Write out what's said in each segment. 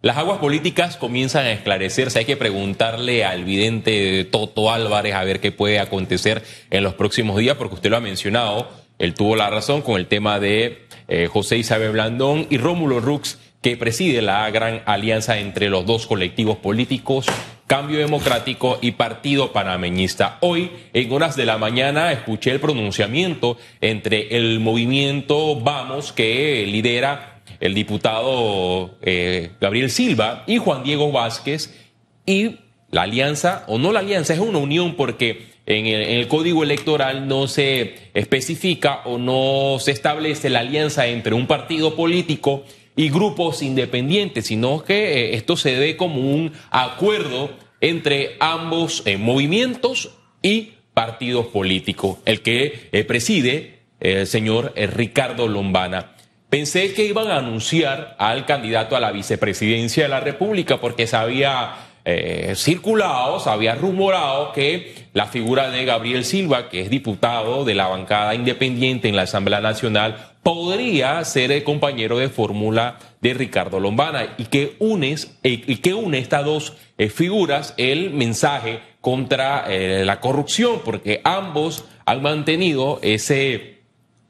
Las aguas políticas comienzan a esclarecerse. Hay que preguntarle al vidente Toto Álvarez a ver qué puede acontecer en los próximos días, porque usted lo ha mencionado. Él tuvo la razón con el tema de eh, José Isabel Blandón y Rómulo Rux, que preside la gran alianza entre los dos colectivos políticos, Cambio Democrático y Partido Panameñista. Hoy, en horas de la mañana, escuché el pronunciamiento entre el movimiento Vamos, que lidera el diputado eh, Gabriel Silva y Juan Diego Vázquez y la alianza, o no la alianza, es una unión porque en el, código electoral no se especifica o no se establece la alianza entre un partido político y grupos independientes, sino que eh, esto se ve como un acuerdo entre ambos eh, movimientos y partidos políticos, el que preside el señor Ricardo Lombana. Pensé que iban a anunciar al candidato a la vicepresidencia de la República porque se había eh, circulado, se había rumorado que la figura de Gabriel Silva, que es diputado de la bancada independiente en la Asamblea Nacional, podría ser el compañero de fórmula de Ricardo Lombana y que, unes, eh, y que une estas dos eh, figuras el mensaje contra la corrupción, porque ambos han mantenido ese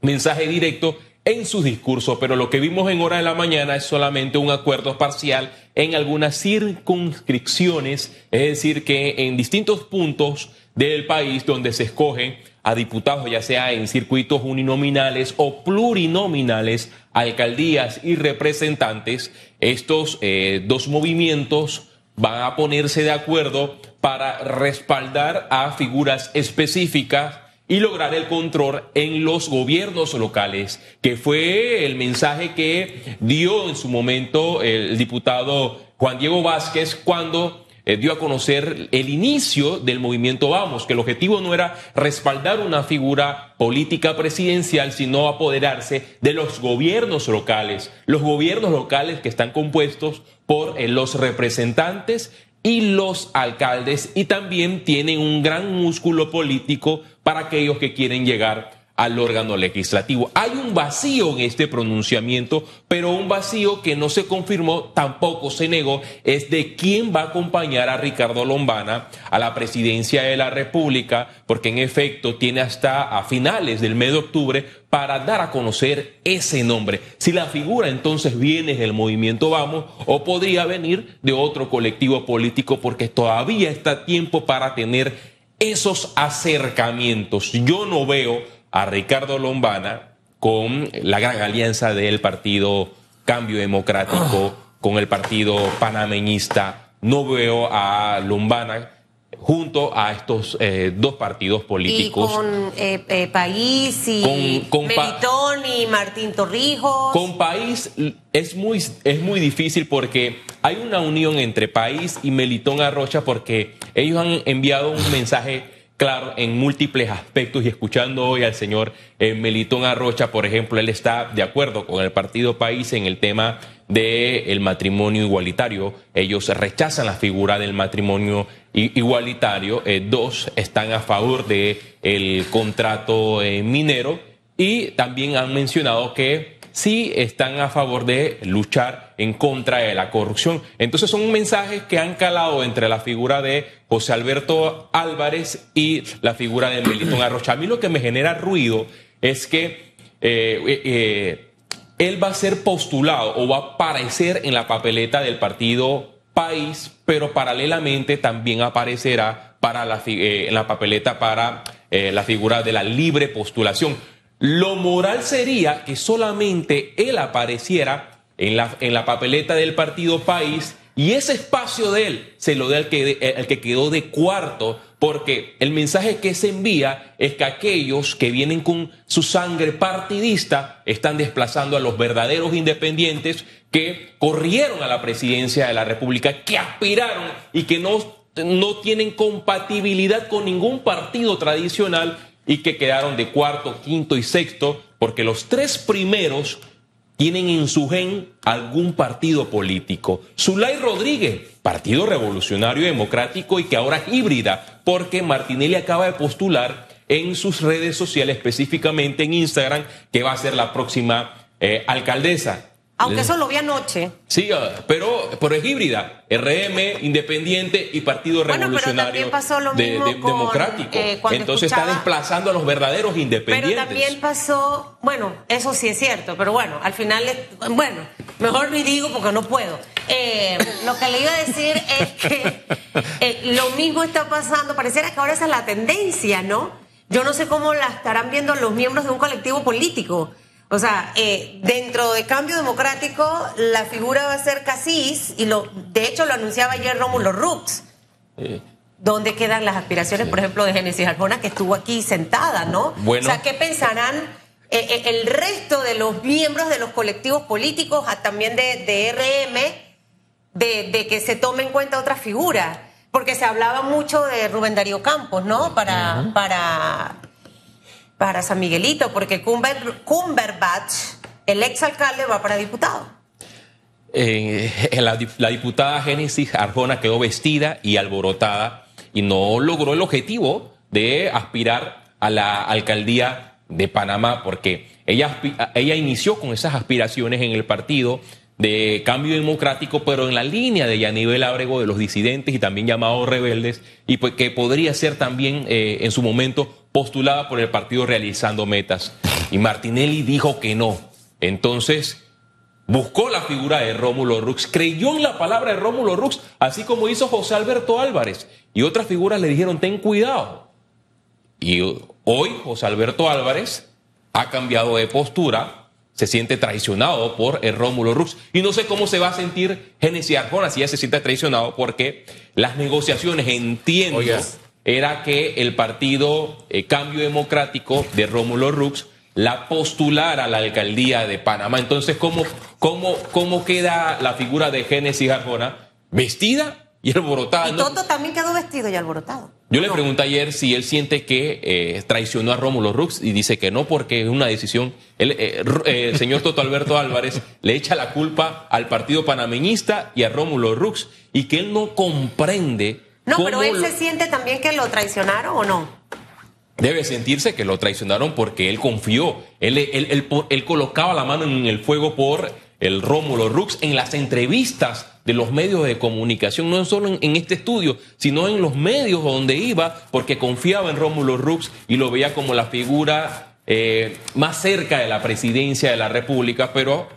mensaje directo en sus discursos, pero lo que vimos en hora de la mañana es solamente un acuerdo parcial en algunas circunscripciones, es decir, que en distintos puntos del país donde se escogen a diputados, ya sea en circuitos uninominales o plurinominales, alcaldías y representantes, estos eh, dos movimientos van a ponerse de acuerdo para respaldar a figuras específicas y lograr el control en los gobiernos locales, que fue el mensaje que dio en su momento el diputado Juan Diego Vázquez cuando eh, dio a conocer el inicio del movimiento Vamos, que el objetivo no era respaldar una figura política presidencial, sino apoderarse de los gobiernos locales, los gobiernos locales que están compuestos por eh, los representantes y los alcaldes y también tienen un gran músculo político para aquellos que quieren llegar al órgano legislativo. Hay un vacío en este pronunciamiento, pero un vacío que no se confirmó, tampoco se negó, es de quién va a acompañar a Ricardo Lombana a la presidencia de la República, porque en efecto tiene hasta a finales del mes de octubre para dar a conocer ese nombre. Si la figura entonces viene del movimiento Vamos o podría venir de otro colectivo político, porque todavía está tiempo para tener esos acercamientos. Yo no veo a Ricardo Lombana con la gran alianza del partido Cambio Democrático, con el partido panameñista. No veo a Lombana junto a estos eh, dos partidos políticos. Y con eh, eh, País y con, y Martín Torrijos. Con País es muy, es muy difícil porque hay una unión entre País y Melitón Arrocha porque ellos han enviado un mensaje claro en múltiples aspectos y escuchando hoy al señor eh, Melitón Arrocha, por ejemplo, él está de acuerdo con el Partido País en el tema del matrimonio igualitario. Ellos rechazan la figura del matrimonio igualitario. Eh, dos están a favor del el contrato eh, minero y también han mencionado que sí están a favor de luchar en contra de la corrupción. Entonces son mensajes que han calado entre la figura de José Alberto Álvarez y la figura de Melitón Arrocha. A mí lo que me genera ruido es que eh, eh, él va a ser postulado o va a aparecer en la papeleta del partido País, pero paralelamente también aparecerá para la, eh, en la papeleta para la figura de la libre postulación. Lo moral sería que solamente él apareciera en la, en la papeleta del partido País y ese espacio de él se lo dé al que, al que quedó de cuarto, porque el mensaje que se envía es que aquellos que vienen con su sangre partidista están desplazando a los verdaderos independientes que corrieron a la presidencia de la República, que aspiraron y que no, no tienen compatibilidad con ningún partido tradicional y que quedaron de cuarto, quinto y sexto, porque los tres primeros tienen en su gen algún partido político. Zulay Rodríguez, Partido Revolucionario Democrático y que ahora es híbrida, porque Martinelli acaba de postular en sus redes sociales, específicamente en Instagram, que va a ser la próxima eh, alcaldesa. Aunque eso lo vi anoche. Sí, ah, pero, pero es híbrida. RM, Independiente y Partido Revolucionario pasó lo de, Democrático. Eh, Entonces está desplazando a los verdaderos independientes. Pero también pasó, bueno, eso sí es cierto, pero bueno, al final, bueno, mejor ni digo porque no puedo. Eh, lo que le iba a decir es que eh, lo mismo está pasando, pareciera que ahora esa es la tendencia, ¿no? Yo no sé cómo la estarán viendo los miembros de un colectivo político o sea, eh, dentro de Cambio Democrático, la figura va a ser Casís, y lo, de hecho lo anunciaba ayer Rómulo Rux. ¿Dónde quedan las aspiraciones, por ejemplo, de Génesis Arjona, que estuvo aquí sentada, ¿no? O sea, ¿qué pensarán eh, eh, el resto de los miembros de los colectivos políticos, también de, RM, de, que se tome en cuenta otra figura? Porque se hablaba mucho de Rubén Darío Campos, ¿no? Para, para para San Miguelito, porque Cumberbatch, el exalcalde, va para diputado. Eh, la, diputada Génesis Arjona quedó vestida y alborotada y no logró el objetivo de aspirar a la alcaldía de Panamá, porque ella, ella inició con esas aspiraciones en el partido de cambio democrático, pero en la línea de Yanivel Ábrego de los disidentes y también llamados rebeldes, y pues que podría ser también eh, en su momento postulada por el partido realizando metas. Y Martinelli dijo que no. Entonces buscó la figura de Rómulo Rux, creyó en la palabra de Rómulo Rux, así como hizo José Alberto Álvarez. Y otras figuras le dijeron, ten cuidado. Y hoy José Alberto Álvarez ha cambiado de postura se siente traicionado por el Rómulo Rux. Y no sé cómo se va a sentir Genesis Arjona si ya se siente traicionado, porque las negociaciones, entiendo, era que el partido eh, Cambio Democrático de Rómulo Rux la postulara a la alcaldía de Panamá. Entonces, ¿cómo, cómo, cómo queda la figura de Génesis Arjona? ¿Vestida? y alborotada. Y Toto también quedó vestido y alborotado. Yo le pregunté ayer si él siente que eh, traicionó a Rómulo Rux y dice que no porque es una decisión. Eh, eh, el señor Toto Alberto Álvarez le echa la culpa al partido panameñista y a Rómulo Rux y que él no comprende. No, pero él se siente también que lo traicionaron o no. Debe sentirse que lo traicionaron porque él confió. Él, él, él colocaba la mano en el fuego por el Rómulo Rux en las entrevistas de los medios de comunicación, no solo en, este estudio, sino en los medios donde iba, porque confiaba en Rómulo Rux y lo veía como la figura eh, más cerca de la presidencia de la República, pero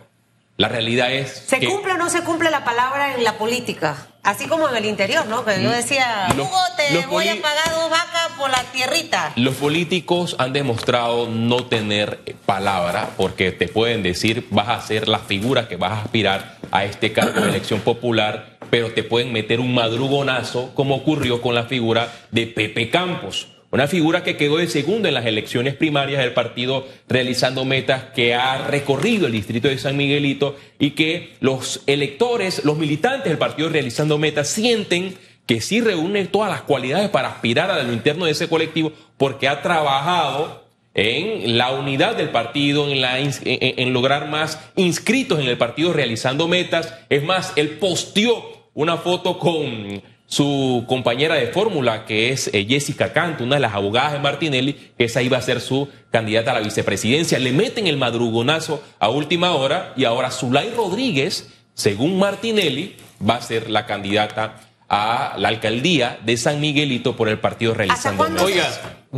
la realidad es... ¿Se cumple o no se cumple la palabra en la política? Así como en el interior, ¿no? Que yo decía, Hugo, te voy a pagar dos vacas por la tierrita. Los políticos han demostrado no tener palabra porque te pueden decir, vas a ser la figura que vas a aspirar a este cargo de elección popular, pero te pueden meter un madrugonazo como ocurrió con la figura de Pepe Campos. Una figura que quedó de segundo en las elecciones primarias del partido realizando metas que ha recorrido el distrito de San Miguelito y que los electores, los militantes del partido realizando metas sienten que sí reúne todas las cualidades para aspirar a lo interno de ese colectivo porque ha trabajado en la unidad del partido, en, la, en lograr más inscritos en el partido realizando metas. Es más, él posteó una foto con su compañera de fórmula, que es eh, Jessica Canto, una de las abogadas de Martinelli, que esa iba a ser su candidata a la vicepresidencia. Le meten el madrugonazo a última hora y ahora Zulay Rodríguez, según Martinelli, va a ser la candidata a la alcaldía de San Miguelito por el partido realizando. Oiga,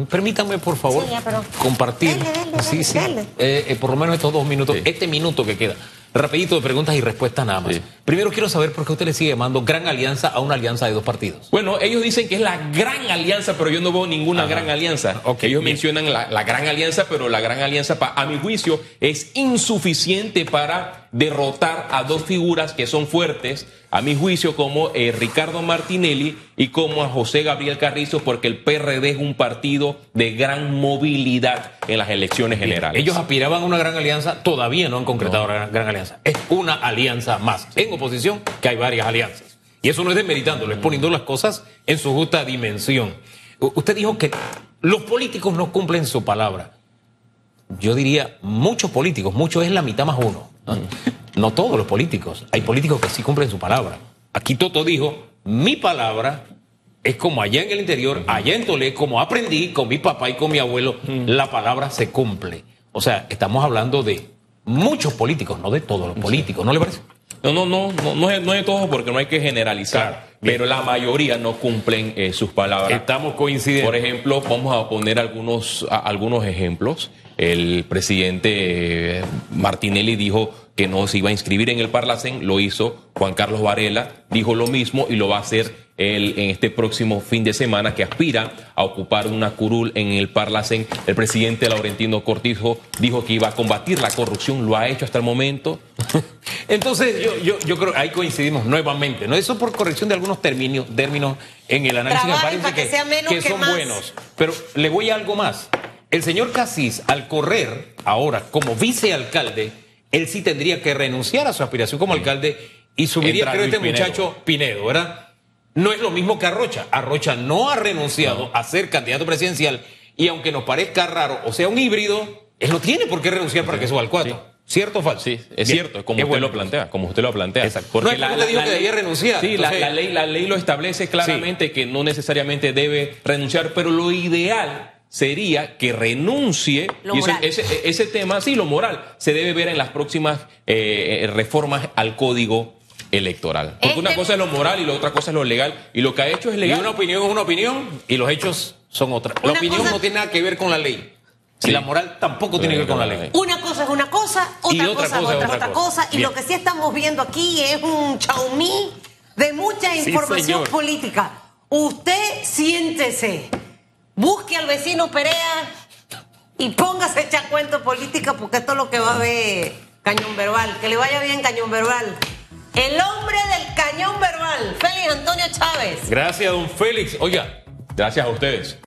permítanme por favor compartir, sí, sí, eh, eh, por lo menos estos dos minutos, este minuto que queda. Rapidito de preguntas y respuestas nada más. Primero quiero saber por qué usted le sigue llamando gran alianza a una alianza de dos partidos. Bueno, ellos dicen que es la gran alianza, pero yo no veo ninguna gran alianza. ellos mencionan la, gran alianza, pero la gran alianza, a mi juicio, es insuficiente para derrotar a dos figuras que son fuertes, a mi juicio, como eh, Ricardo Martinelli y como a José Gabriel Carrizo, porque el PRD es un partido de gran movilidad en las elecciones generales. Ellos aspiraban a una gran alianza, todavía no han concretado la gran, alianza. Es una alianza más. En oposición, que hay varias alianzas. Y eso no es desmeritándolo, es poniendo las cosas en su justa dimensión. usted dijo que los políticos no cumplen su palabra. Yo diría, muchos políticos, muchos es la mitad más uno. ¿no? todos los políticos. Hay políticos que sí cumplen su palabra. Aquí Toto dijo, mi palabra es como allá en el interior, allá en Tolé, como aprendí con mi papá y con mi abuelo, la palabra se cumple. O sea, estamos hablando de muchos políticos, no de todos los políticos, ¿no le parece? No, no, no, no, no es, no es de todos porque no hay que generalizar, Claro, pero la mayoría no cumplen eh, sus palabras. Estamos coincidiendo. Por ejemplo, vamos a poner algunos, a- algunos ejemplos. El presidente eh, Martinelli dijo que no se iba a inscribir en el Parlacén, lo hizo. Juan Carlos Varela dijo lo mismo y lo va a hacer él en este próximo fin de semana, que aspira a ocupar una curul en el Parlacén. El presidente Laurentino Cortijo dijo que iba a combatir la corrupción, lo ha hecho hasta el momento. Entonces, yo, yo, yo creo que ahí coincidimos nuevamente, ¿no? Eso por corrección de algunos términos, términos en el análisis me parece para que sea menos que son más. buenos. Pero le voy a algo más. El señor Casís, al correr ahora como vicealcalde, él sí tendría que renunciar a su aspiración como alcalde y subiría, Entra creo, este Luis Pinedo. muchacho Pinedo, ¿verdad? No es lo mismo que Arrocha. Arrocha no ha renunciado a ser candidato presidencial y aunque nos parezca raro, o sea, un híbrido, él no tiene por qué renunciar para que suba al 4. ¿Cierto o falso? Sí, es Bien. cierto, como Qué usted bueno. lo plantea, como usted lo plantea. Exacto. No, es que usted dijo que debía renunciar, Sí, la, entonces- la ley, la ley lo establece claramente que no necesariamente debe renunciar, pero lo ideal sería que renuncie. Lo y eso- moral. ese, ese tema, sí, lo moral, se debe ver en las próximas eh, eh, reformas al código electoral. Porque Este- una cosa es lo moral y la otra cosa es lo legal, y lo que ha hecho es Y legal. una opinión es una opinión y los hechos son otras. La opinión cosa- no tiene nada que ver con la ley. Sí. Y la moral tampoco tiene que ver con la ley. Una cosa es una cosa, otra, Y otra cosa, cosa es otra, otra otra cosa. cosa. Y lo que sí estamos viendo aquí es un chaumí de mucha información política. Usted siéntese, busque al vecino Perea y póngase a echar cuento política porque esto es lo que va a ver Cañón Verbal. Que le vaya bien Cañón Verbal. El hombre del Cañón Verbal, Félix Antonio Chávez. Gracias, don Félix. Oiga, Gracias a ustedes.